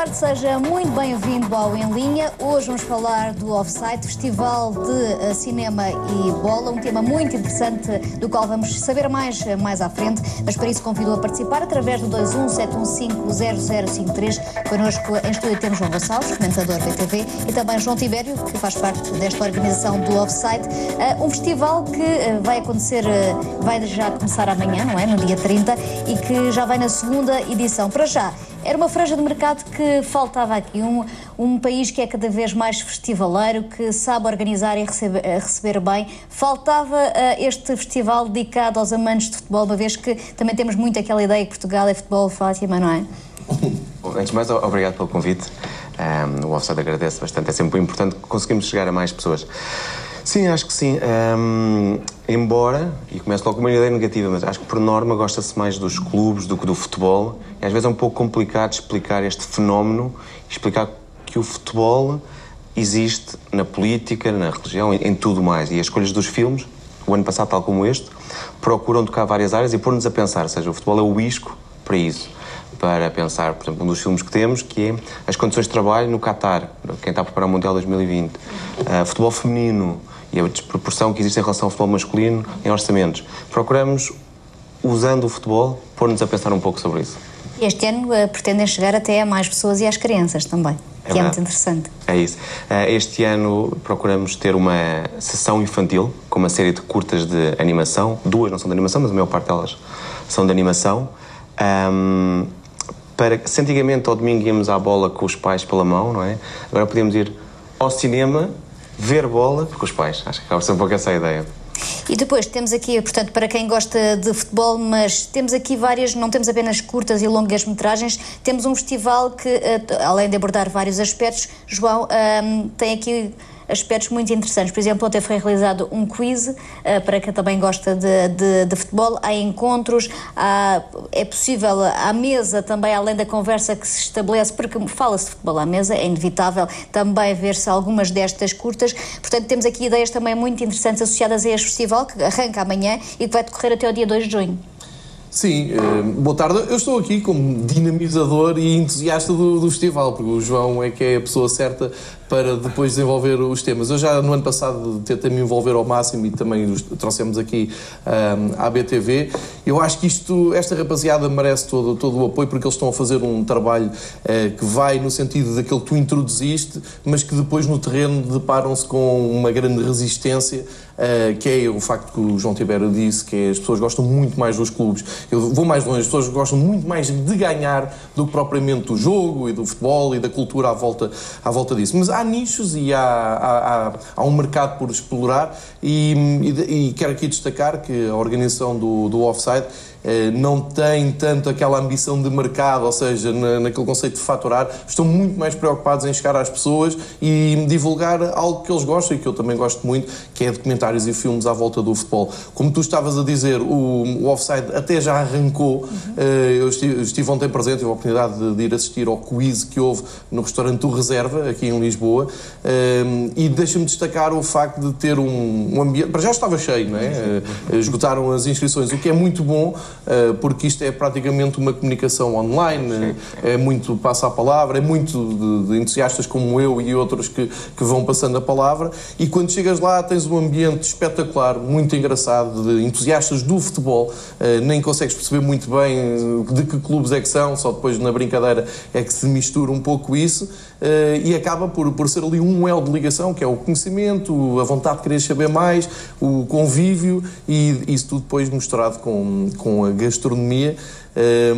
tarde, seja muito bem-vindo ao Em Linha. Hoje vamos falar do Offside, Festival de uh, Cinema e Bola, um tema muito interessante do qual vamos saber mais uh, mais à frente, mas para isso convido a participar através do 217150053. Connosco em estúdio temos João Gonçalves, comentador BTV, e também João Tibério, que faz parte desta organização do Offside. Uh, um festival que vai acontecer, vai já começar amanhã, não é? No dia 30, e que já vai na segunda edição. Para já, era uma franja de mercado que faltava aqui, um, um país que é cada vez mais festivaleiro, que sabe organizar e receber, eh, receber bem. Faltava uh, este festival dedicado aos amantes de futebol, uma vez que também temos muito aquela ideia que Portugal é futebol, Fátima, não é? Antes de mais, obrigado pelo convite. Um, o Offside agradece bastante, é sempre importante conseguirmos chegar a mais pessoas. Sim, acho que sim. Um, embora, e começo logo com uma ideia negativa, mas acho que por norma gosta-se mais dos clubes do que do futebol. E às vezes é um pouco complicado explicar este fenómeno, explicar que o futebol existe na política, na religião, em, em tudo mais. E as escolhas dos filmes, o ano passado, tal como este, procuram tocar várias áreas e pôr-nos a pensar. Ou seja, o futebol é o isco para isso para pensar, por exemplo, um dos filmes que temos, que é as condições de trabalho no Qatar, quem está a preparar o Mundial 2020. Uh, futebol feminino e a desproporção que existe em relação ao futebol masculino em orçamentos. Procuramos, usando o futebol, pôr-nos a pensar um pouco sobre isso. Este ano uh, pretendem chegar até a mais pessoas e às crianças também, é que é, é muito interessante. É isso. Uh, este ano procuramos ter uma sessão infantil com uma série de curtas de animação. Duas não são de animação, mas a maior parte delas são de animação. Um, para se antigamente ao domingo íamos à bola com os pais pela mão, não é? Agora podemos ir ao cinema, ver bola com os pais. Acho que acaba ser um pouco essa ideia. E depois temos aqui, portanto, para quem gosta de futebol, mas temos aqui várias, não temos apenas curtas e longas metragens, temos um festival que, eh, além de abordar vários aspectos, João, um, tem aqui aspectos muito interessantes. Por exemplo, ontem foi realizado um quiz uh, para quem também gosta de, de, de futebol. Há encontros, há, é possível à mesa também, além da conversa que se estabelece, porque fala-se de futebol à mesa, é inevitável também ver-se algumas destas curtas. Portanto, temos aqui ideias também muito interessantes associadas a este festival, que arranca amanhã e que vai decorrer até o dia 2 de junho. Sim, uh, boa tarde. Eu estou aqui como dinamizador e entusiasta do, do, festival, porque o João é que é a pessoa certa para depois desenvolver os temas. Eu já no ano passado tentei me envolver ao máximo e também trouxemos aqui um, à BTV. Eu acho que isto, esta rapaziada merece todo, todo o apoio porque eles estão a fazer um trabalho uh, que vai no sentido daquele que tu introduziste, mas que depois no terreno deparam-se com uma grande resistência, uh, que é o facto que o João Tibério disse, que é, as pessoas gostam muito mais dos clubes. Eu vou mais longe, as pessoas gostam muito mais de ganhar do que propriamente do jogo e do futebol e da cultura à volta, à volta disso. Mas há nichos e há, há, há um mercado por explorar e, e, e, quero aqui destacar que a organização do, do Offside não tem tanto aquela ambição de mercado, ou seja, na, naquele conceito de faturar, estão muito mais preocupados em chegar às pessoas e divulgar algo que eles gostam e que eu também gosto muito, que é documentários e filmes à volta do futebol. Como tu estavas a dizer, o, o Offside até já arrancou, uhum. eu estive, estive, ontem presente, tive a oportunidade de, de, ir assistir ao quiz que houve no restaurante do Reserva, aqui em Lisboa, eh, e deixa-me destacar o facto de ter um, um ambiente, para já estava cheio, não é? esgotaram as inscrições, o que é muito bom, eh, porque isto é praticamente uma comunicação online, é muito passa a palavra, é muito de, de, entusiastas como eu e outros que, que vão passando a palavra, e quando chegas lá tens um ambiente espetacular, muito engraçado, de entusiastas do futebol, eh, nem consegues perceber muito bem eh, de que clubes é que são, só depois na brincadeira é que se mistura um pouco isso, e acaba por, por ser ali um elo de ligação, que é o conhecimento, a vontade de querer saber mais, o convívio, e isso tudo depois misturado com, com a gastronomia.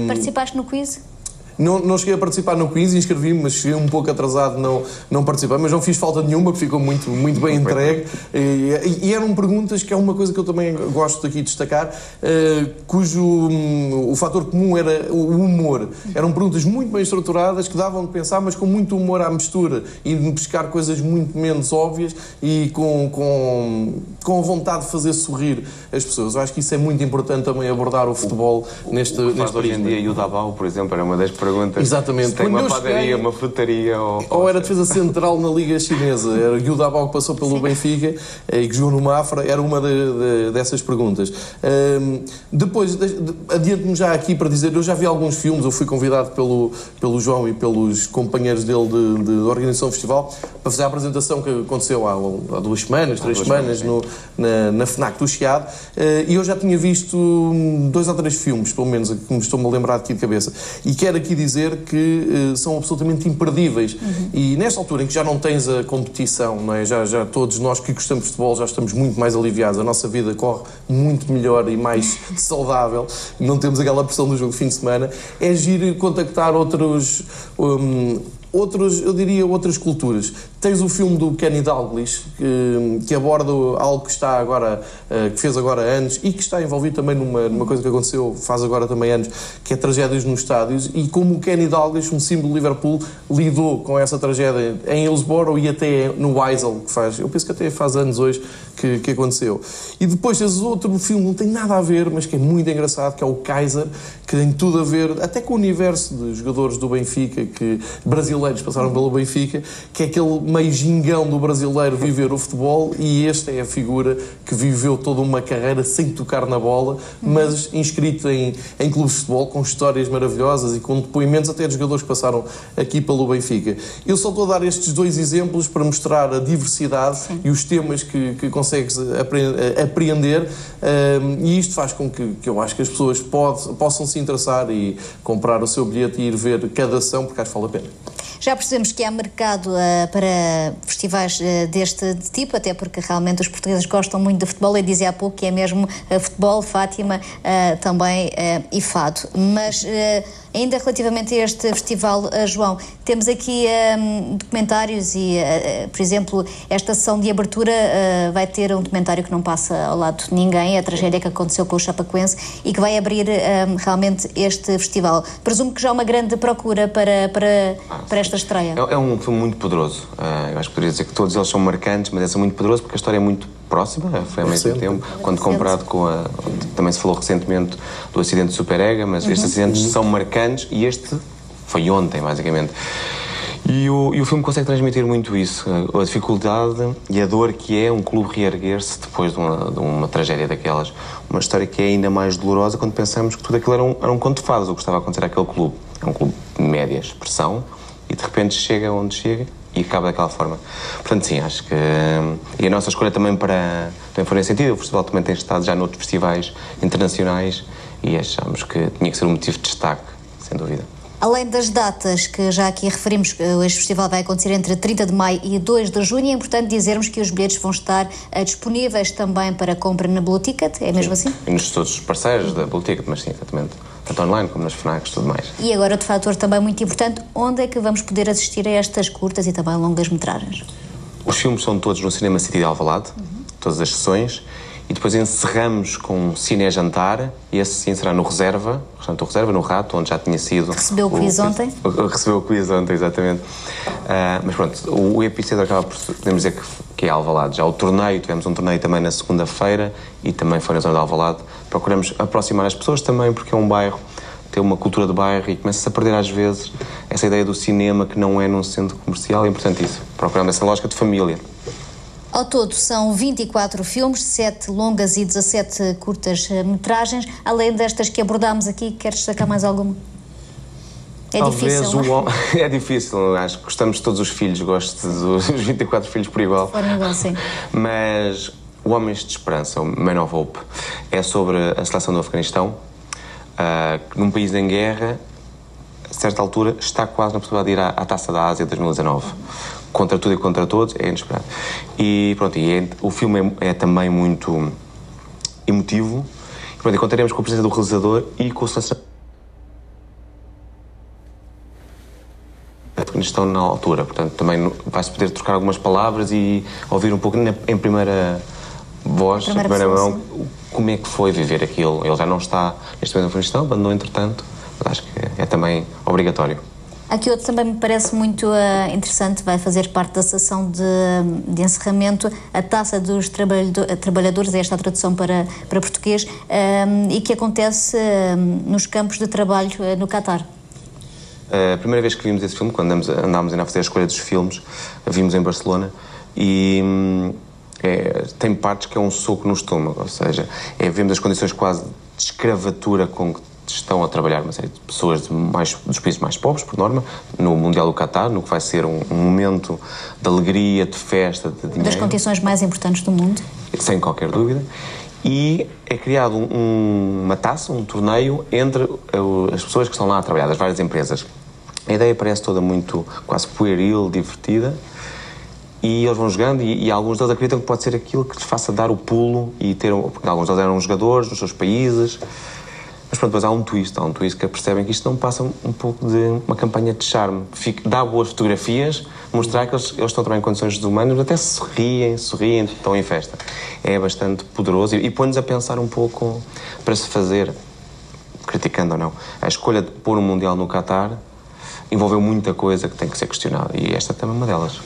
Participaste no quiz? Não, não cheguei a participar no quiz, inscrevi-me, mas cheguei um pouco atrasado, não, não participei, mas não fiz falta nenhuma, porque ficou muito, muito bem entregue. E, e, eram perguntas que é uma coisa que eu também gosto aqui de destacar, uh, cujo um, o fator comum era o humor. Eram perguntas muito bem estruturadas, que davam de pensar, mas com muito humor à mistura e de pescar coisas muito menos óbvias e com, com, com vontade de fazer sorrir as pessoas. Eu acho que isso é muito importante também abordar o futebol o, neste, o neste Hoje em dia, o Davao, por exemplo, era uma das perguntas. Exatamente. Se tem Quando uma padaria, cheguei- uma frutaria ou... Ou era defesa central na Liga Chinesa, era Gil Dabao que passou pelo Benfica eh, e que jogou no Mafra, era uma de- de- dessas perguntas. Ahm, depois, de- adianto-me já aqui para dizer, eu já vi alguns filmes, eu fui convidado pelo, pelo João e pelos companheiros dele de, de organização do festival para fazer a apresentação que aconteceu há, há duas semanas, três duas semanas, semanas, no, na, na FNAC do Chiado, eh, e eu já tinha visto hum, dois ou três filmes, pelo menos, que me estou-me a lembrar aqui de cabeça. E quero aqui dizer que eh, são absolutamente imperdíveis. E nesta altura em que já não tens a competição, não é? já, já todos nós que gostamos de futebol já estamos muito mais aliviados, a nossa vida corre muito melhor e mais saudável, não temos aquela pressão do jogo de fim de semana, é giro contactar outros. hum, outros, eu diria outras culturas. Tens o filme do Kenny Dalglish, que, que aborda algo que está agora, eh, que fez agora anos e que está envolvido também numa, numa coisa que aconteceu faz agora também anos, que é tragédias nos estádios, e como o Kenny Dalglish, um símbolo de Liverpool, lidou com essa tragédia em Hillsborough e até no Weisel, que faz, eu penso que até faz anos hoje que, que aconteceu. E depois tens outro filme, não tem nada a ver, mas que é muito engraçado, que é o Kaiser, que tem tudo a ver, até com o universo de jogadores do Benfica, que brasileiros passaram pelo Benfica, que é aquele meio gingão do brasileiro viver o futebol, e esta é a figura que viveu toda uma carreira sem tocar na bola, mas inscrito em, em clubes de futebol, com histórias maravilhosas e com depoimentos até de jogadores que passaram aqui pelo Benfica. Eu só estou a dar estes dois exemplos para mostrar a diversidade e os temas que, que consegues apre- apreender, um, e isto faz com que, que eu acho que as pessoas pode- possam se interessar e comprar o seu bilhete e ir ver cada ação, porque acho que vale a pena. Já percebemos que há mercado ah, para festivais ah, deste tipo, até porque realmente os portugueses gostam muito de futebol. Eu dizia há pouco que é mesmo ah, futebol, Fátima também e fado. Mas ainda relativamente a este festival, João, temos aqui ah, documentários e, por exemplo, esta sessão de abertura vai ter um documentário que não passa ao lado de ninguém, a tragédia que aconteceu com o Chapacoense e que vai abrir ah, realmente este festival. Presumo que já há uma grande procura para, para, para esta estreia. É, é um filme muito poderoso. Ah, eu acho que poderia dizer que todos eles são marcantes, mas esse é muito poderoso porque a história é muito próxima, foi ao mesmo Recente. tempo, quando comparado com a. Também se falou recentemente do acidente de Super Ega, mas estes acidentes são marcantes e este foi ontem, basicamente. E o, e o filme consegue transmitir muito isso, a, a dificuldade e a dor que é um clube reerguer-se depois de uma, de uma tragédia daquelas. Uma história que é ainda mais dolorosa quando pensamos que tudo aquilo era um, era um conto de fadas, o que estava a acontecer àquele clube. É um clube de média expressão e de repente chega onde chega e acaba daquela forma. Portanto, sim, acho que. hum, E a nossa escolha também para. Também foi nesse sentido. O festival também tem estado já noutros festivais internacionais e achamos que tinha que ser um motivo de destaque, sem dúvida. Além das datas que já aqui referimos, que este festival vai acontecer entre 30 de maio e 2 de junho, é importante dizermos que os bilhetes vão estar eh, disponíveis também para compra na Blue Ticket, é mesmo assim? E nos todos os parceiros da Blue Ticket, mas sim, exatamente. Tanto online como nas FNACs e tudo mais. E agora outro fator também muito importante, onde é que vamos poder assistir a estas curtas e também longas metragens? Os filmes são todos no Cinema City de Alvalade, todas as sessões, e depois encerramos com um cine-jantar, e esse sim será no Reserva, o Reserva, no Rato, onde já tinha sido... Recebeu o quiz ontem? o- Recebeu o quiz ontem, exatamente. Ah, mas pronto, o, o epicentro acaba por, podemos dizer que, que é Alvalade. Já o torneio, tivemos um torneio também na segunda-feira, e também foi na zona de Alvalade. Procuramos aproximar as pessoas também, porque é um bairro ter uma cultura de bairro e começa-se a perder às vezes essa ideia do cinema que não é num centro comercial, é importante isso, procurando essa lógica de família. Ao todo são 24 filmes, 7 longas e 17 curtas eh, metragens, além destas que abordámos aqui, queres destacar mais alguma? É Talvez difícil, o é? difícil, acho que gostamos de todos os filhos, gosto dos 24 filhos por igual. Forma igual, sim. Mas o Homens de Esperança, o Man of Hope, é sobre a seleção do Afeganistão, ah, que num país em guerra, a certa altura, está quase na possibilidade de ir à, à Taça da Ásia 2019. Contra tudo e contra todos, é inesperado. E pronto, e é- o filme é, é também muito emotivo. E, pronto, e contaremos com a presença do realizador e com o selecionador. Estão na altura, portanto também vai-se poder trocar algumas palavras e ouvir um pouco na- em primeira voz, Primeira em primeira mão, como é que foi viver aquilo. Ele já não está neste momento no Afeganistão, abandonou entretanto, mas acho que é também obrigatório. Aqui outro também me parece muito eh, interessante, vai fazer parte da sessão de, de encerramento, a taça dos trabalhado- trabalhadores, é esta a tradução para, para português, eh, e que acontece eh, nos campos de trabalho eh, no Catar. A primeira vez que vimos esse filme, quando andamos, andámos a fazer a escolha dos filmes, vimos em Barcelona e hum, é, tem partes que é um soco no estômago, ou seja, é, vemos as condições quase de escravatura com que estão a trabalhar uma série de pessoas de mais, dos países mais pobres, por norma, no Mundial do Qatar, no que vai ser um, um momento de alegria, de festa, de dinheiro. Das condições mais importantes do mundo. Sem qualquer dúvida. E é criado um, uma taça, um torneio entre as pessoas que estão lá a trabalhar, das várias empresas. A ideia parece toda muito quase pueril, divertida, e eles vão jogando e, e, alguns deles acreditam que pode ser aquilo que lhes faça dar o pulo e ter porque alguns deles eram jogadores nos seus países mas pronto, depois há um twist, há um twist que percebem que isto não passa um pouco de uma campanha de charme. Fica, dá boas fotografias, mostrar que eles, eles estão também em condições humanas, até sorriem, sorriem, estão em festa. É bastante poderoso e, e põe-nos a pensar um pouco para se fazer, criticando ou não, a escolha de pôr um Mundial no Qatar envolveu muita coisa que tem que ser questionada e esta também é uma delas.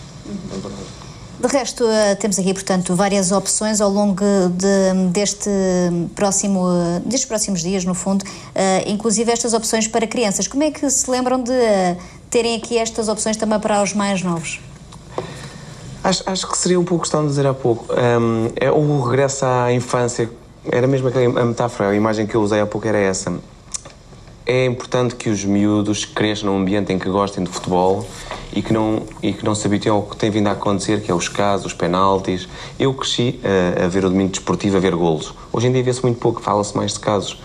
De resto, eh, temos aqui, portanto, várias opções ao longo de, deste próximo, destes próximos dias, no fundo, uh, inclusive estas opções para crianças. Como é que se lembram de uh, terem aqui estas opções também para os mais novos? Acho, acho que seria um pouco o que estavam a dizer há pouco. Um, é o regresso à infância. Era mesmo aquela a metáfora, a imagem que eu usei há pouco era essa. É importante que os miúdos cresçam num ambiente em que gostem de futebol e que não, e que não se habituem ao que tem vindo a acontecer, que é os casos, os penaltis. Eu cresci a, a ver o domingo desportivo, a ver golos. Hoje em dia vê-se muito pouco, fala-se mais de casos.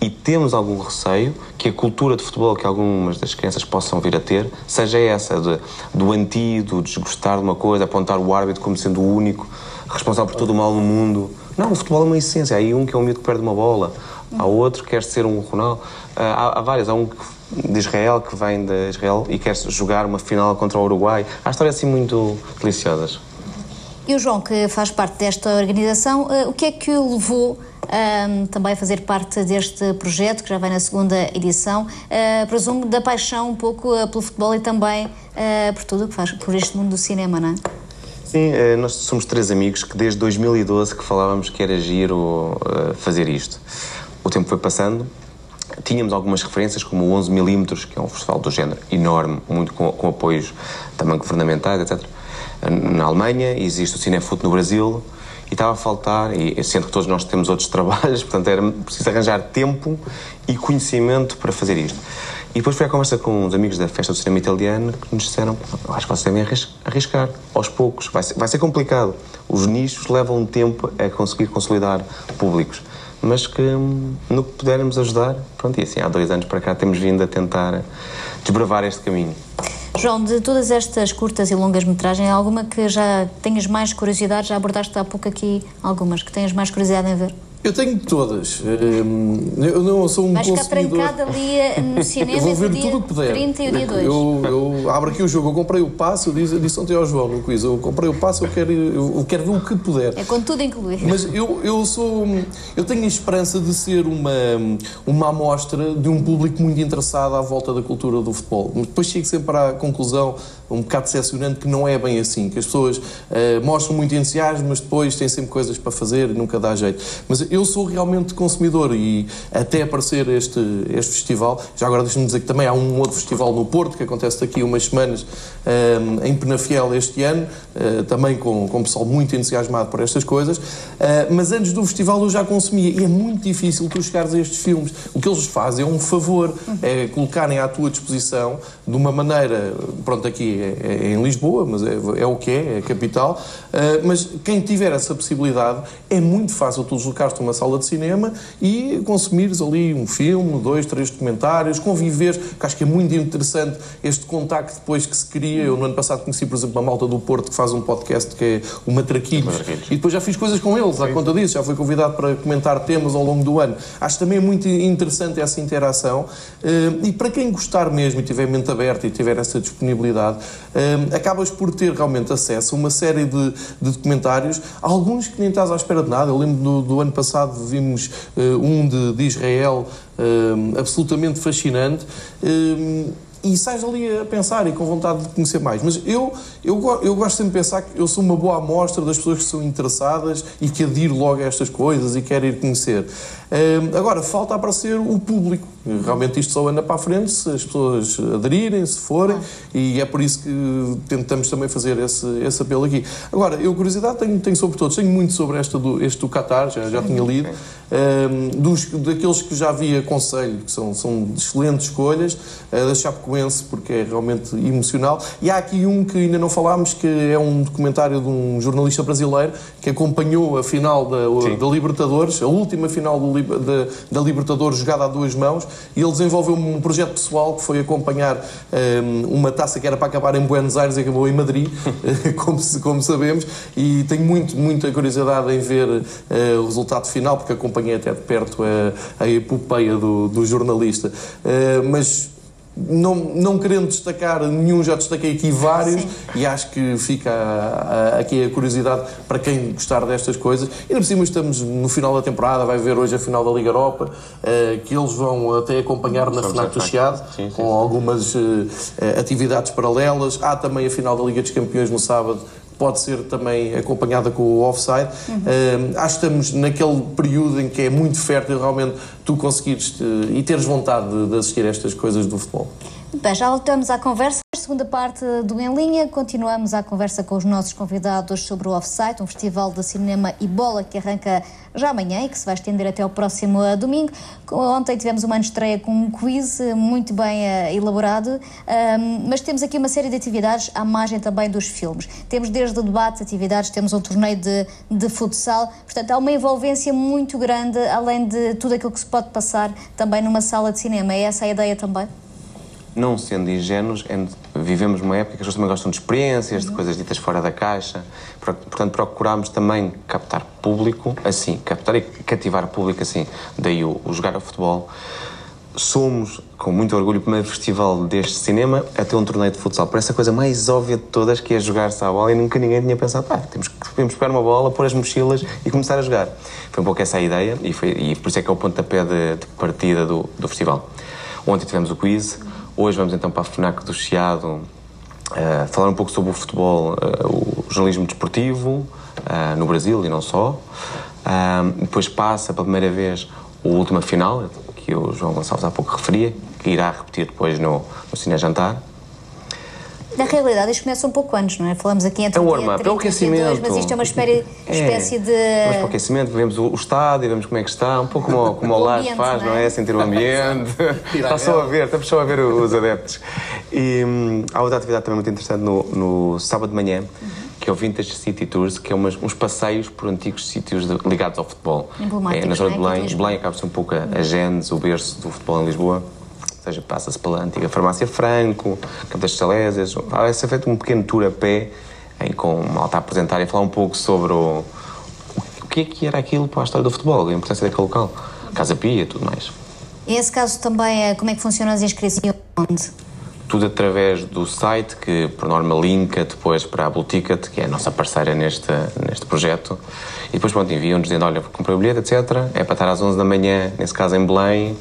E temos algum receio que a cultura de futebol que algumas das crianças possam vir a ter seja essa, de, do antídoto, desgostar de uma coisa, apontar o árbitro como sendo o único responsável por todo o mal no mundo. Não, o futebol é uma essência. Há aí um que é um miúdo que perde uma bola, há outro que quer ser um Ronaldo. Há, há várias. Há um de Israel, que vem de Israel e quer jogar uma final contra o Uruguai. Há histórias assim muito deliciosas. E o João, que faz parte desta organização, uh, o que é que o levou uh, também a fazer parte deste projeto, que já vai na segunda edição? Uh, presumo da paixão um pouco uh, pelo futebol e também por tudo o que faz, por este mundo do cinema, não é? Sim, nós somos três amigos que desde 2012 que falávamos que era giro fazer isto. O tempo foi passando, Tínhamos algumas referências, como o 11mm, que é um festival do género enorme, muito com, com apoios também governamentais, etc. Na Alemanha, existe o Cinefut no Brasil, e estava a faltar, e sendo que todos nós temos outros trabalhos, portanto era preciso arranjar tempo e conhecimento para fazer isto. E depois foi a conversa com uns amigos da Festa do Cinema Italiano que nos disseram: acho que vocês devem arriscar, aos poucos, vai ser, vai ser complicado. Os nichos levam tempo a conseguir consolidar públicos mas que no que pudermos ajudar, pronto, e assim há dois anos para cá temos vindo a tentar desbravar este caminho. João, de todas estas curtas e longas metragens, alguma que já tenhas mais curiosidade? Já abordaste há pouco aqui algumas que tenhas mais curiosidade em ver? Eu tenho todas. Hum, eu não sou um Vais ficar trancado ali eh, no cinema eu vou ver tudo o que puder. 30 e o dia 2. Eu, eu abro aqui o jogo, eu comprei o passo, eu disse, disse ontem ao João no quiz, eu comprei o passo, eu quero, eu quero ver o que puder. É com tudo incluído. Mas eu, eu sou... Eu tenho a esperança de ser uma, uma amostra de um público muito interessado à volta da cultura do futebol. Depois chego sempre à conclusão um bocado decepcionante que não é bem assim, que as pessoas uh, mostram muito entusiasmo, mas depois têm sempre coisas para fazer e nunca dá jeito. Mas eu sou realmente consumidor e até aparecer este, este festival, já agora deixa-me dizer que também há um outro festival no Porto, que acontece daqui umas semanas, um, em Penafiel este ano, uh, também com, com pessoal muito entusiasmado por estas coisas, mas antes do festival eu já consumia e é muito difícil tu chegares a estes filmes. O que eles fazem é um favor, é colocarem à tua disposição de uma maneira, pronto, aqui é, é, é em Lisboa, mas é, é, o que é, é a capital, uh, mas quem tiver essa possibilidade é muito fácil tu deslocares-te a uma sala de cinema e consumires ali um filme, dois, três documentários, conviveres, que acho que é muito interessante este contacto depois que se cria. Eu no ano passado conheci, por exemplo, uma malta do Porto que faz um podcast que é o Matraquilhos, e depois já fiz coisas com eles à conta disso, já fui convidado para comentar temas ao longo do ano. Acho também muito interessante essa interação uh, e para quem gostar mesmo e tiver mente aberta e tiver essa disponibilidade, acabas por ter realmente acesso a uma série de, de, documentários, alguns que nem estás à espera de nada. Eu lembro do, do ano passado vimos uh, um de, de Israel absolutamente fascinante. e sais ali a pensar e com vontade de conhecer mais. Mas eu, eu, eu gosto sempre de pensar que eu sou uma boa amostra das pessoas que são interessadas e que adiro logo a estas coisas e querem ir conhecer. Agora, falta aparecer o público. Realmente isto só anda para a frente se as pessoas aderirem, se forem, e é por isso que tentamos também fazer esse, esse apelo aqui. Agora, eu curiosidade tenho, tenho sobre todos, tenho muito sobre esta do, este do Qatar, já, já tinha lido, um, dos, daqueles que já vi aconselho, que são, são excelentes escolhas, uh, da Chapecoense, porque é realmente emocional, e há aqui um que ainda não falámos, que é um documentário de um jornalista brasileiro que acompanhou a final da, da Libertadores, a última final do, da, Libertadores jogada a duas mãos, e ele desenvolveu um projeto pessoal que foi acompanhar um, uma taça que era para acabar em Buenos Aires e acabou em Madrid, como, como sabemos, e tenho muito, muita curiosidade em ver uh, o resultado final, porque acompanhei até de perto a, a epopeia do, do jornalista. Uh, mas não, não querendo destacar nenhum, já destaquei aqui vários Sim. e acho que fica a, a, aqui a curiosidade para quem gostar destas coisas. E por cima estamos no final da temporada, vai ver hoje a final da Liga Europa, uh, que eles vão até acompanhar na FNAC do Chiado, com algumas uh, atividades paralelas. Há também a final da Liga dos Campeões no sábado, pode ser também acompanhada com o offside. Uhum. Uh, acho que estamos naquele período em que é muito fértil realmente tu conseguires uh, e teres vontade de, de assistir a estas coisas do futebol. Bem, já voltamos à conversa. Segunda parte do Em Linha, continuamos a conversa com os nossos convidados sobre o Offsite, um festival de cinema e bola que arranca já amanhã e que se vai estender até ao próximo domingo. Ontem tivemos uma estreia com um quiz muito bem uh, elaborado, mas temos aqui uma série de atividades à margem também dos filmes. Temos desde debates, atividades, temos um torneio de, de futsal, portanto há uma envolvência muito grande, além de tudo aquilo que se pode passar também numa sala de cinema. É essa a ideia também? Não sendo ingênuos, vivemos uma época que as pessoas também gostam de experiências, de coisas ditas fora da caixa. Portanto, procuramos também captar público assim, captar e cativar público assim. Daí o, o jogar a futebol. Somos, com muito orgulho, o primeiro festival deste cinema a ter um torneio de futsal. Parece a coisa mais óbvia de todas, que é jogar-se à bola, e nunca ninguém tinha pensado, pá, temos que podemos pegar uma bola, pôr as mochilas e começar a jogar. Foi um pouco essa a ideia, e, foi, e por isso é que é o pontapé de, de partida do, do festival. Ontem tivemos o quiz, Hoje vamos então para a FNAC do Chiado uh, falar um pouco sobre o futebol, uh, o jornalismo desportivo uh, no Brasil e não só. depois passa pela primeira vez a última final, que o João Gonçalves há pouco referia, que irá repetir depois no, no Cine Jantar. Na realidade, isto começa um pouco antes, não é? Falamos aqui entre é o warm-up, é o aquecimento. mas isto é uma espécie, é. de. Vamos para o aquecimento, vemos o, o estádio, vemos como é que está, um pouco como, como o Lars faz, não é? não é? Sentir o ambiente. está só a ver, estamos só a ver os adeptos. E hum, há outra atividade também muito interessante no, no sábado de manhã. Uhum que é o Vintage City Tours, que é umas, uns passeios por antigos sítios de, ligados ao futebol. É, na zona de Belém. Belém acaba-se um pouco a, a gênese, o berço do futebol em Lisboa seja, passa-se pela antiga farmácia Franco, Campo das Salésias, vai ser feito um pequeno tour a pé, em com malta a apresentar e falar um pouco sobre o, o que é que era aquilo para a história do futebol, a importância daquele local, Casa Pia e tudo mais. Em esse caso também, é, como é que funcionam as inscrições? Onde? Tudo através do site, que por norma linka depois para a Blue Ticket, que é a nossa parceira neste, neste projeto. E depois, pronto, enviam-nos dizendo, olha, comprei o bilhete, etc. É para estar às 11 da manhã, nesse caso em Belém,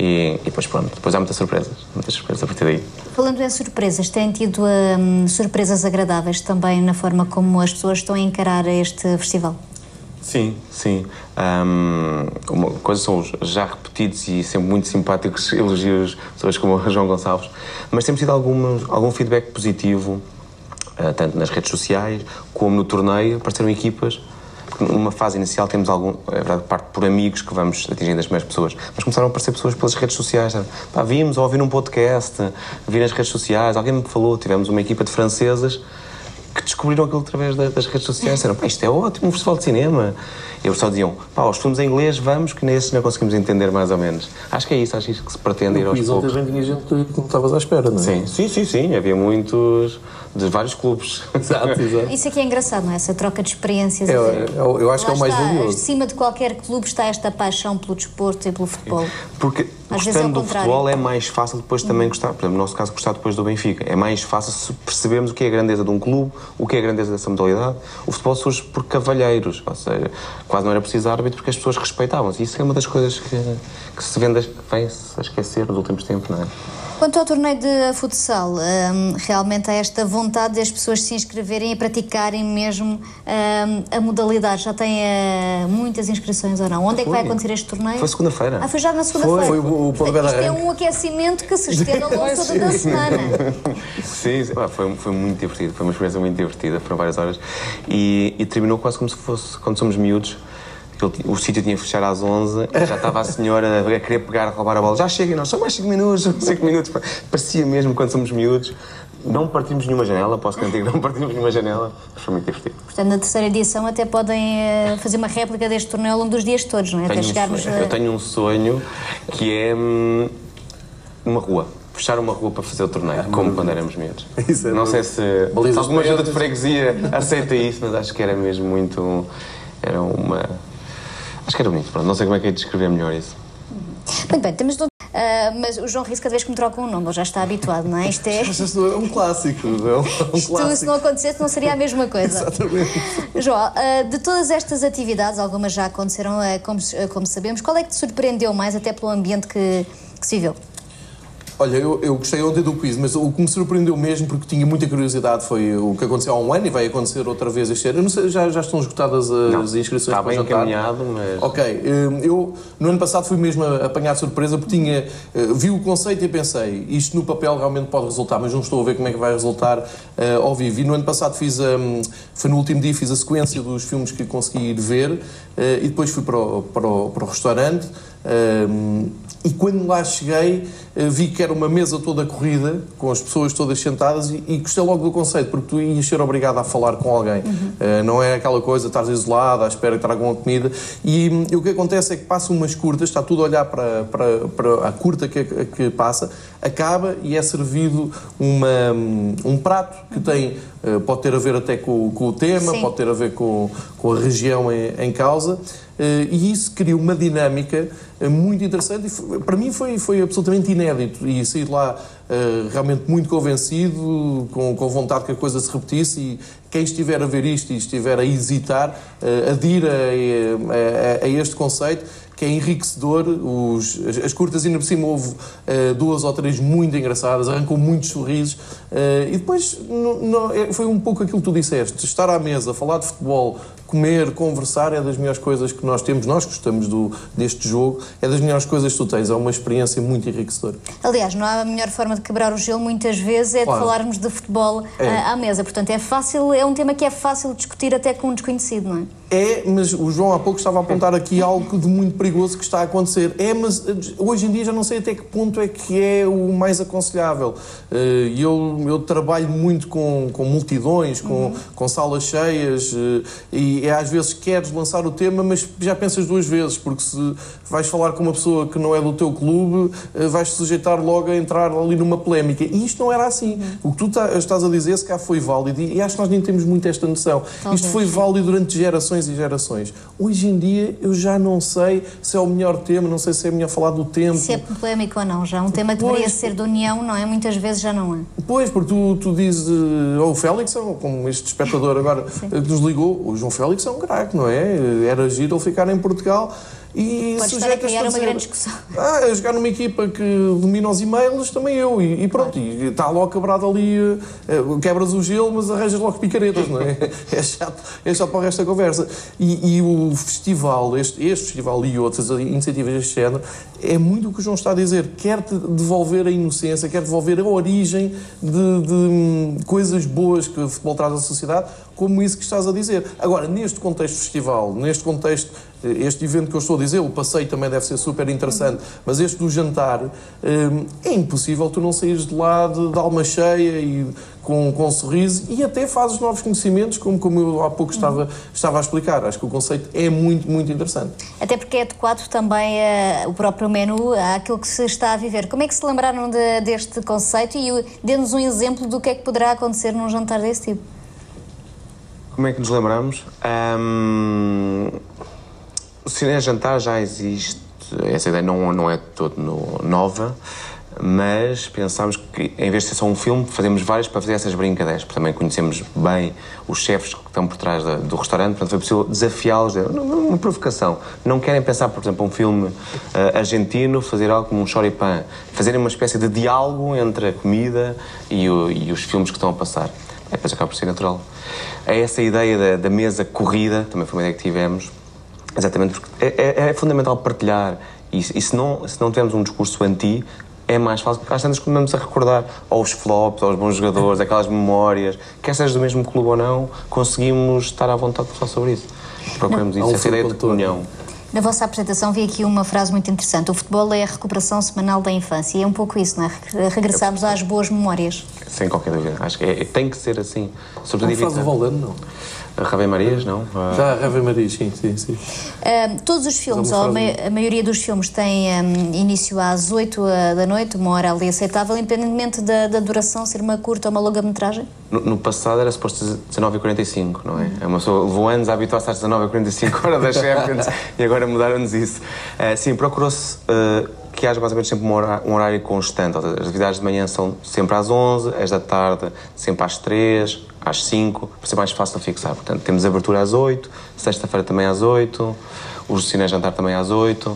e, e, depois pronto, depois há muitas surpresas, muitas surpresas a partir daí. Falando em surpresas, têm tido hum, surpresas agradáveis também na forma como as pessoas estão a encarar este festival? Sim, sim. Um, uma coisa são os já repetidos e sempre muito simpáticos elogios pessoas como o João Gonçalves, mas temos tido algum, algum feedback positivo, uh, tanto nas redes sociais como no torneio. Apareceram equipas numa fase inicial temos algum, é verdade, parte por amigos que vamos atingindo as mesmas pessoas, mas começaram a aparecer pessoas pelas redes sociais. Pá, vimos ou ouvir um podcast, vi nas redes sociais, alguém me falou, tivemos uma equipa de francesas que descobriram aquilo através das redes sociais. Disseram, pá, isto é ótimo, um festival de cinema. E eles só diziam, pá, os filmes em inglês vamos, que nesses não conseguimos entender mais ou menos. Acho que é isso, acho que se pretende ir aos poucos. ontem tinha gente que não estavas à espera, não é? Sim, sim, sim, sim. Havia muitos de vários clubes. Exato, exato. Isso aqui é engraçado, não é? Essa troca de experiências. É, é, eu acho Lá que é o mais está, valioso. Acima de qualquer clube está esta paixão pelo desporto e pelo futebol. Porque Às gostando é do futebol é mais fácil depois também hum. gostar. Por exemplo, no nosso caso, gostar depois do Benfica. É mais fácil se percebermos o que é a grandeza de um clube, o que é a grandeza dessa modalidade. O futebol surge por cavalheiros, ou seja, quase não era preciso árbitro porque as pessoas respeitavam-se. Isso é uma das coisas que, que se vende, vem-se a esquecer nos últimos tempos, não é? Quanto ao torneio de futsal, um, realmente há esta vontade das pessoas se inscreverem e praticarem mesmo um, a modalidade. Já tem uh, muitas inscrições ou não? Onde é que vai acontecer este torneio? Foi segunda-feira. Ah, foi já na segunda-feira. Foi, foi o pontapé da Isto é um aquecimento que se estende ao longo toda a semana. Sim, sim. Ah, foi, foi muito divertido, foi uma experiência muito divertida, foram várias horas e, e terminou quase como se fosse quando somos miúdos. O sítio tinha que fechar às 11 e já estava a senhora a querer pegar, a roubar a bola. Já chega, nós só mais 5 minutos, 5 minutos. Parecia mesmo quando somos miúdos. Não partimos nenhuma janela, posso garantir que não partimos nenhuma janela, mas foi muito divertido. Portanto, na terceira edição até podem eh, fazer uma réplica deste torneio ao longo dos dias todos, não é? Até Tenho um chegarmos sonho- a... Eu tenho um sonho que é hum, uma rua. Fechar uma rua para fazer o torneio, como quando éramos miúdos. Isso é não sei se, alguma junta de freguesia aceita isso, mas acho que era mesmo muito. Era uma. Acho que era bonito, pronto. Não sei como é que é de descrever melhor isso. Muito bem, temos... de- Ah, mas o João Riso cada vez que me troca um nome, ele já está habituado, não é? Isto é... Mas é um clássico. É um, Isto, se clássico. não acontecesse, não seria a mesma coisa. Exatamente. João, ah, de todas estas atividades, algumas já aconteceram, ah, como, como sabemos, qual é que te surpreendeu mais, até pelo ambiente que, que se viveu? Olha, eu, eu gostei ontem do quiz, mas o que me surpreendeu mesmo, porque tinha muita curiosidade, foi o que aconteceu há um ano e vai acontecer outra vez este ano. Não sei, já, já estão esgotadas as inscrições Está para o bem jantar? encaminhado, mas. Ok, hum, eu no ano passado fui mesmo a- apanhar de surpresa porque tinha, eh, vi o conceito e pensei, isto no papel realmente pode resultar, mas não estou a ver como é que vai resultar eh, ao vivo. E no ano passado fiz, hum, foi no último dia, fiz a sequência dos filmes que consegui ir ver eh, e depois fui para o, para o, para o restaurante. E quando lá cheguei, eh, vi que era uma mesa toda corrida, com as pessoas todas sentadas, e, e gostei logo do conceito, porque tu ias ser obrigado a falar com alguém. Eh, não é aquela coisa, estás isolado, à espera que tragam a comida. E, hum, e o que acontece é que passam umas curtas, está tudo a olhar para, para, para a curta que, que passa, acaba e é servido uma, hum, um prato que tem, eh, pode ter a ver até com, com o tema, Sim. pode ter a ver com, com a região em, em causa. Eh, e isso cria uma dinâmica eh, muito interessante e foi- para mim foi, foi absolutamente inédito. E saí de lá eh, realmente muito convencido, com, com vontade que a coisa se repetisse. E quem estiver a ver isto e estiver a hesitar, adira a, a- a este conceito que é enriquecedor, os, as, as curtas ainda por cima houve eh, duas ou três muito engraçadas, arrancou muitos sorrisos. Eh, e depois é- foi um pouco aquilo que tu disseste, estar à mesa, falar de futebol, comer, conversar é das melhores coisas que nós temos, nós gostamos do, deste jogo, é das melhores coisas que tu tens, é uma experiência muito enriquecedora. Aliás, não há a melhor forma de quebrar o gelo, muitas vezes, é de Claro. falarmos de futebol É. ah, à mesa. Portanto, é fácil, é um tema que é fácil discutir até com um desconhecido, não é? É, mas o João há pouco estava a apontar aqui algo de muito perigoso que está a acontecer. É, mas eh, hoje em dia já não sei até que ponto é que é o mais aconselhável. Eh, Eu, eu trabalho muito com, com multidões, com, com salas cheias, eh, e é, às vezes queres lançar o tema, mas já pensas duas vezes, porque se vais falar com uma pessoa que não é do teu clube, vais-te sujeitar logo a entrar ali numa polémica. E isto não era assim. O que tu tá- estás a dizer, se cá foi válido, e acho que nós nem temos muito esta noção. Talvez. Isto foi válido durante gerações e gerações. Hoje em dia eu já não sei se é o melhor tema, não sei se é melhor falar do tempo. Se é polémico ou não, já é um tema que deveria ser de união, não é? Muitas vezes já não é. Pois, porque tu, tu dizes, eh, ou o Félix, ou como este espectador agora nos ligou, o João Félix é um craque, não é? Era giro ele ficar em Portugal e Pode estar a criar uma grande discussão. Ah, a jogar numa equipa que domina os e-mails, também eu. E, e pronto, e está logo quebrado ali, eh, eh, quebras o gelo, mas arranjas logo picaretas, não é? É chato, é chato para o resto da conversa. E, e o festival, este, este festival e outras iniciativas deste género, é muito o que o João está a dizer. Quer-te devolver a inocência, quer devolver a origem de, de, hum, coisas boas que o futebol traz à sociedade, como isso que estás a dizer. Agora, neste contexto festival, neste contexto, este evento que eu estou a dizer, o passeio também deve ser super interessante, mas este do jantar, hum, é impossível tu não saíres de lá de, de alma cheia e com, com um sorriso e até fazes novos conhecimentos, como, como eu há pouco estava, estava a explicar. Acho que o conceito é muito, muito interessante. Até porque é adequado também eh, o próprio menu àquilo que se está a viver. Como é que se lembraram de- deste conceito e dê-nos um exemplo do que é que poderá acontecer num jantar desse tipo? Como é que nos lembramos? Ahm, o cinema jantar já existe, essa ideia não, não é todo no- nova, mas pensámos que em vez de ser só um filme, fazemos vários para fazer essas brincadeiras, porque também conhecemos bem os chefes que estão por trás da, do restaurante, portanto foi possível desafiá-los, uma provocação. Não querem pensar, por exemplo, um filme uh, argentino, fazer algo como um choripan, fazerem uma espécie de diálogo entre a comida e, o, e os filmes que estão a passar. É, depois acaba por ser natural. É essa ideia da, da mesa corrida, também foi uma ideia que tivemos, exatamente porque é, é, é fundamental partilhar e, e, se, não, se não tivermos um discurso anti, é mais fácil, porque às vezes começamos a recordar aos flops, aos bons jogadores, aquelas memórias, quer seja do mesmo clube ou não, conseguimos estar à vontade de falar sobre isso. Procuramos isso, essa ideia de comunhão. Na vossa apresentação vi aqui uma frase muito interessante. O futebol é a recuperação semanal da infância. E é um pouco isso, não é? Regressarmos às boas memórias. Sem qualquer dúvida. Acho que é, tem que ser assim. Sobretudo não faz o Valano, não? Rave Marias, não? Já, Rave Marias, sim, sim, sim. Um, todos os filmes, ou a, a, maioria dos filmes, têm um, início às 8 da noite, uma hora ali aceitável, independentemente da, da duração, ser uma curta ou uma longa metragem? No, no passado era suposto 19h45, não é? é uma pessoa levou anos a habituar-se às 19h45 horas das Champions e agora mudaram-nos isso. Uh, sim, procurou-se. Uh, que haja mais ou menos sempre um horário, um horário constante. As atividades de manhã são sempre às 11, as da tarde sempre às 3, às 5, para ser mais fácil de fixar. Portanto, temos abertura às 8, sexta-feira também às 8, o cine jantar também às 8,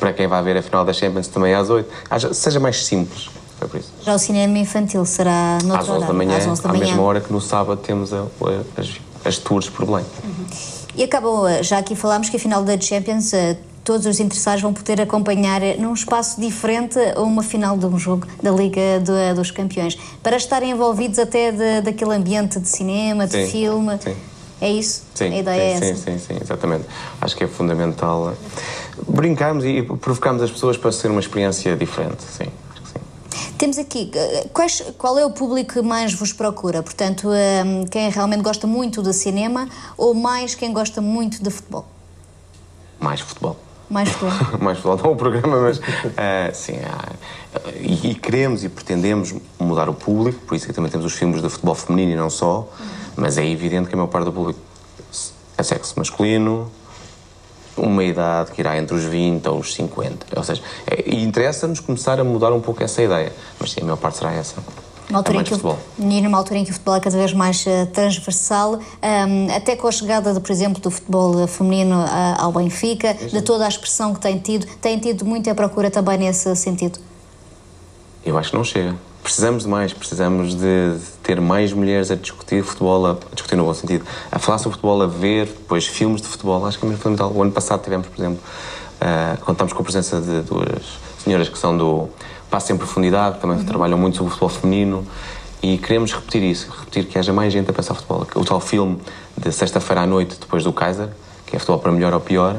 para quem vai ver a final da Champions também às 8. Seja mais simples. Foi por isso. Já o cinema infantil será no às 11 da manhã, às 11 da manhã. à mesma hora que no sábado temos a, a, as, as tours por Belém. Uhum. E acabou, já aqui falámos que a final da Champions eh, todos os interessados vão poder acompanhar num espaço diferente uma final de um jogo da Liga de, dos Campeões, para estarem envolvidos até de, daquele ambiente de cinema, de sim, filme. Sim. É isso? Sim, a ideia sim, é sim, sim, sim, exatamente. Acho que é fundamental eh, brincarmos e provocarmos as pessoas para ser uma experiência diferente, sim. Temos aqui, eh, quais, qual é o público que mais vos procura? Portanto, eh, quem realmente gosta muito de cinema ou mais quem gosta muito de futebol? Mais futebol. Mais futebol. mais futebol, não o programa, mas uh, sim. e, e, queremos e pretendemos mudar o público, por isso que também temos os filmes de futebol feminino e não só, mas é evidente que a maior parte do público é sexo masculino, uma idade que irá entre os 20 ou os 50. Ou seja, é, e interessa-nos começar a mudar um pouco essa ideia, mas sim, a maior parte será essa. Uma altura, em que o, numa altura em que o futebol é cada vez mais uh, transversal, um, até com a chegada, de, por exemplo, do futebol feminino uh, ao Benfica, de toda a expressão que tem tido, tem tido muita procura também nesse sentido? Eu acho que não chega. Precisamos de mais, precisamos de, ter mais mulheres a discutir futebol, a, a, discutir no bom sentido, a falar sobre futebol, a ver depois filmes de futebol. Acho que é muito fundamental. O ano passado tivemos, por exemplo, uh, contamos com a presença de duas senhoras que são do Passo em Profundidade, também uhum. trabalham muito sobre o futebol feminino e queremos repetir isso, repetir que haja mais gente a pensar futebol. O tal filme de sexta-feira à noite, depois do Kaiser, que é futebol para melhor ou pior,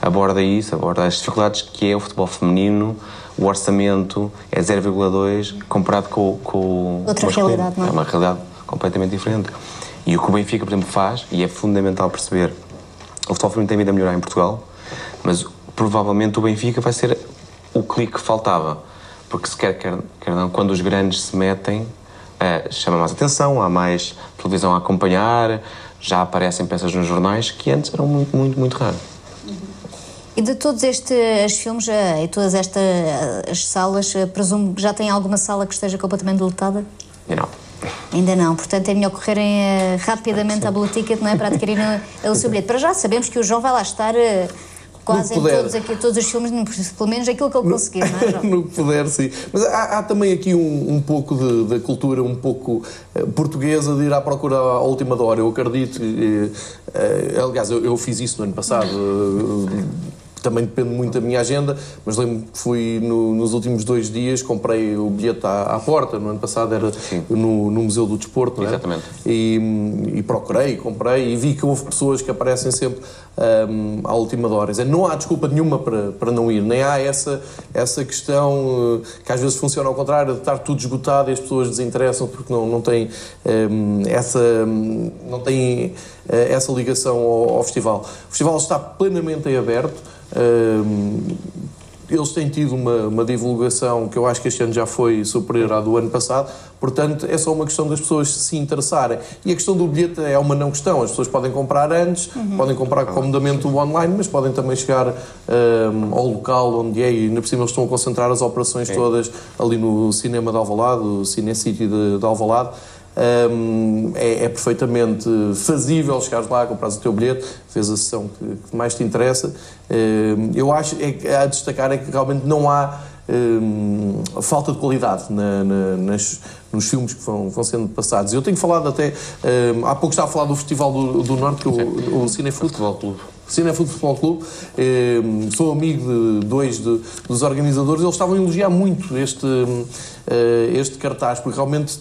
aborda isso, aborda as dificuldades que é o futebol feminino, o orçamento é 0,2 comparado com, com Outra realidade, não é? É uma realidade completamente diferente. E o que o Benfica, por exemplo, faz, e é fundamental perceber, o futebol feminino tem vindo a melhorar em Portugal, mas provavelmente o Benfica vai ser o clique que faltava porque se quer, quer, quer não, quando os grandes se metem, uh, chama mais atenção, há mais televisão a acompanhar, já aparecem peças nos jornais que antes eram muito, muito, muito raras. E de todos estes filmes uh, e todas estas uh, salas, presumo que já tem alguma sala que esteja completamente lotada? Não. Ainda não, portanto é melhor correrem rapidamente à boletica, não é? Para adquirirem o seu bilhete. Para já sabemos que o João vai lá estar quase em todos, aqui, todos os filmes, pelo menos aquilo que ele conseguiu, não é, No que puder, sim. Mas há, há também aqui um, um pouco da cultura um pouco uh, portuguesa de ir à procura à última hora. Eu acredito, uh, uh, aliás, eu, eu, fiz isso no ano passado também depende muito da minha agenda, mas lembro que fui no, nos últimos dois dias, comprei o bilhete à, à porta, no ano passado era no, no, Museu do Desporto, não é? Exatamente. E, e, procurei, comprei e vi que houve pessoas que aparecem sempre um, à última hora. Dizer, não há desculpa nenhuma para, para não ir, nem há essa, essa questão uh, que às vezes funciona ao contrário, de estar tudo esgotado e as pessoas desinteressam porque não, não têm um, essa, um, não têm, essa ligação ao, ao festival. O festival está plenamente em aberto eles têm tido uma, uma divulgação que eu acho que este ano já foi superior à do ano passado, portanto é só uma questão das pessoas se interessarem. E a questão do bilhete é uma não questão, as pessoas podem comprar antes, uhum. podem comprar comodamente o online, mas podem também chegar um, ao local onde é, e ainda por cima eles estão a concentrar as operações é. todas ali no cinema de Alvalade, o Cine City de, de Alvalade, é, é, perfeitamente fazível chegares lá, comprares o teu bilhete, fez a sessão que, que mais te interessa. Eu acho é, a destacar é que realmente não há falta de qualidade na, na, nas, nos filmes que vão, vão, sendo passados. Eu tenho falado até, há pouco estava a falar do Festival do, do Norte, que o, o Cinefute Clube Cinefute Futebol Clube, eh, sou amigo de dois de, dos organizadores, eles estavam a elogiar muito este, eh, este cartaz, porque realmente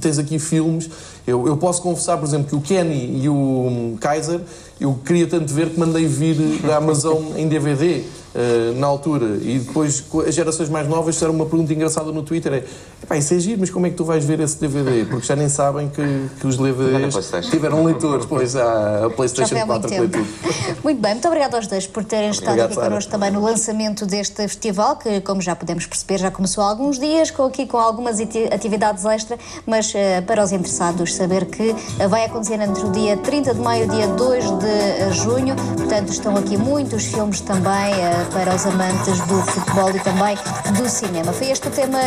tens aqui filmes. Eu, eu posso confessar, por exemplo, que o Kenny e o Kaiser, eu queria tanto ver que mandei vir da Amazon em DVD. Uh, na altura. E depois as gerações mais novas fizeram uma pergunta engraçada no Twitter: é pá, isso é giro, mas como é que tu vais ver esse DVD? Porque já nem sabem que, que os DVDs tiveram leitores, pois a PlayStation 4 foi tudo. Muito bem, muito obrigado aos dois por terem estado obrigado, aqui connosco também no lançamento deste festival, que, como já podemos perceber, já começou há alguns dias, com, aqui com algumas atividades extra, mas uh, para os interessados saber que uh, vai acontecer entre o dia 30 de maio e o dia 2 de junho, portanto estão aqui muitos filmes também para os amantes do futebol e também do cinema. Foi este o tema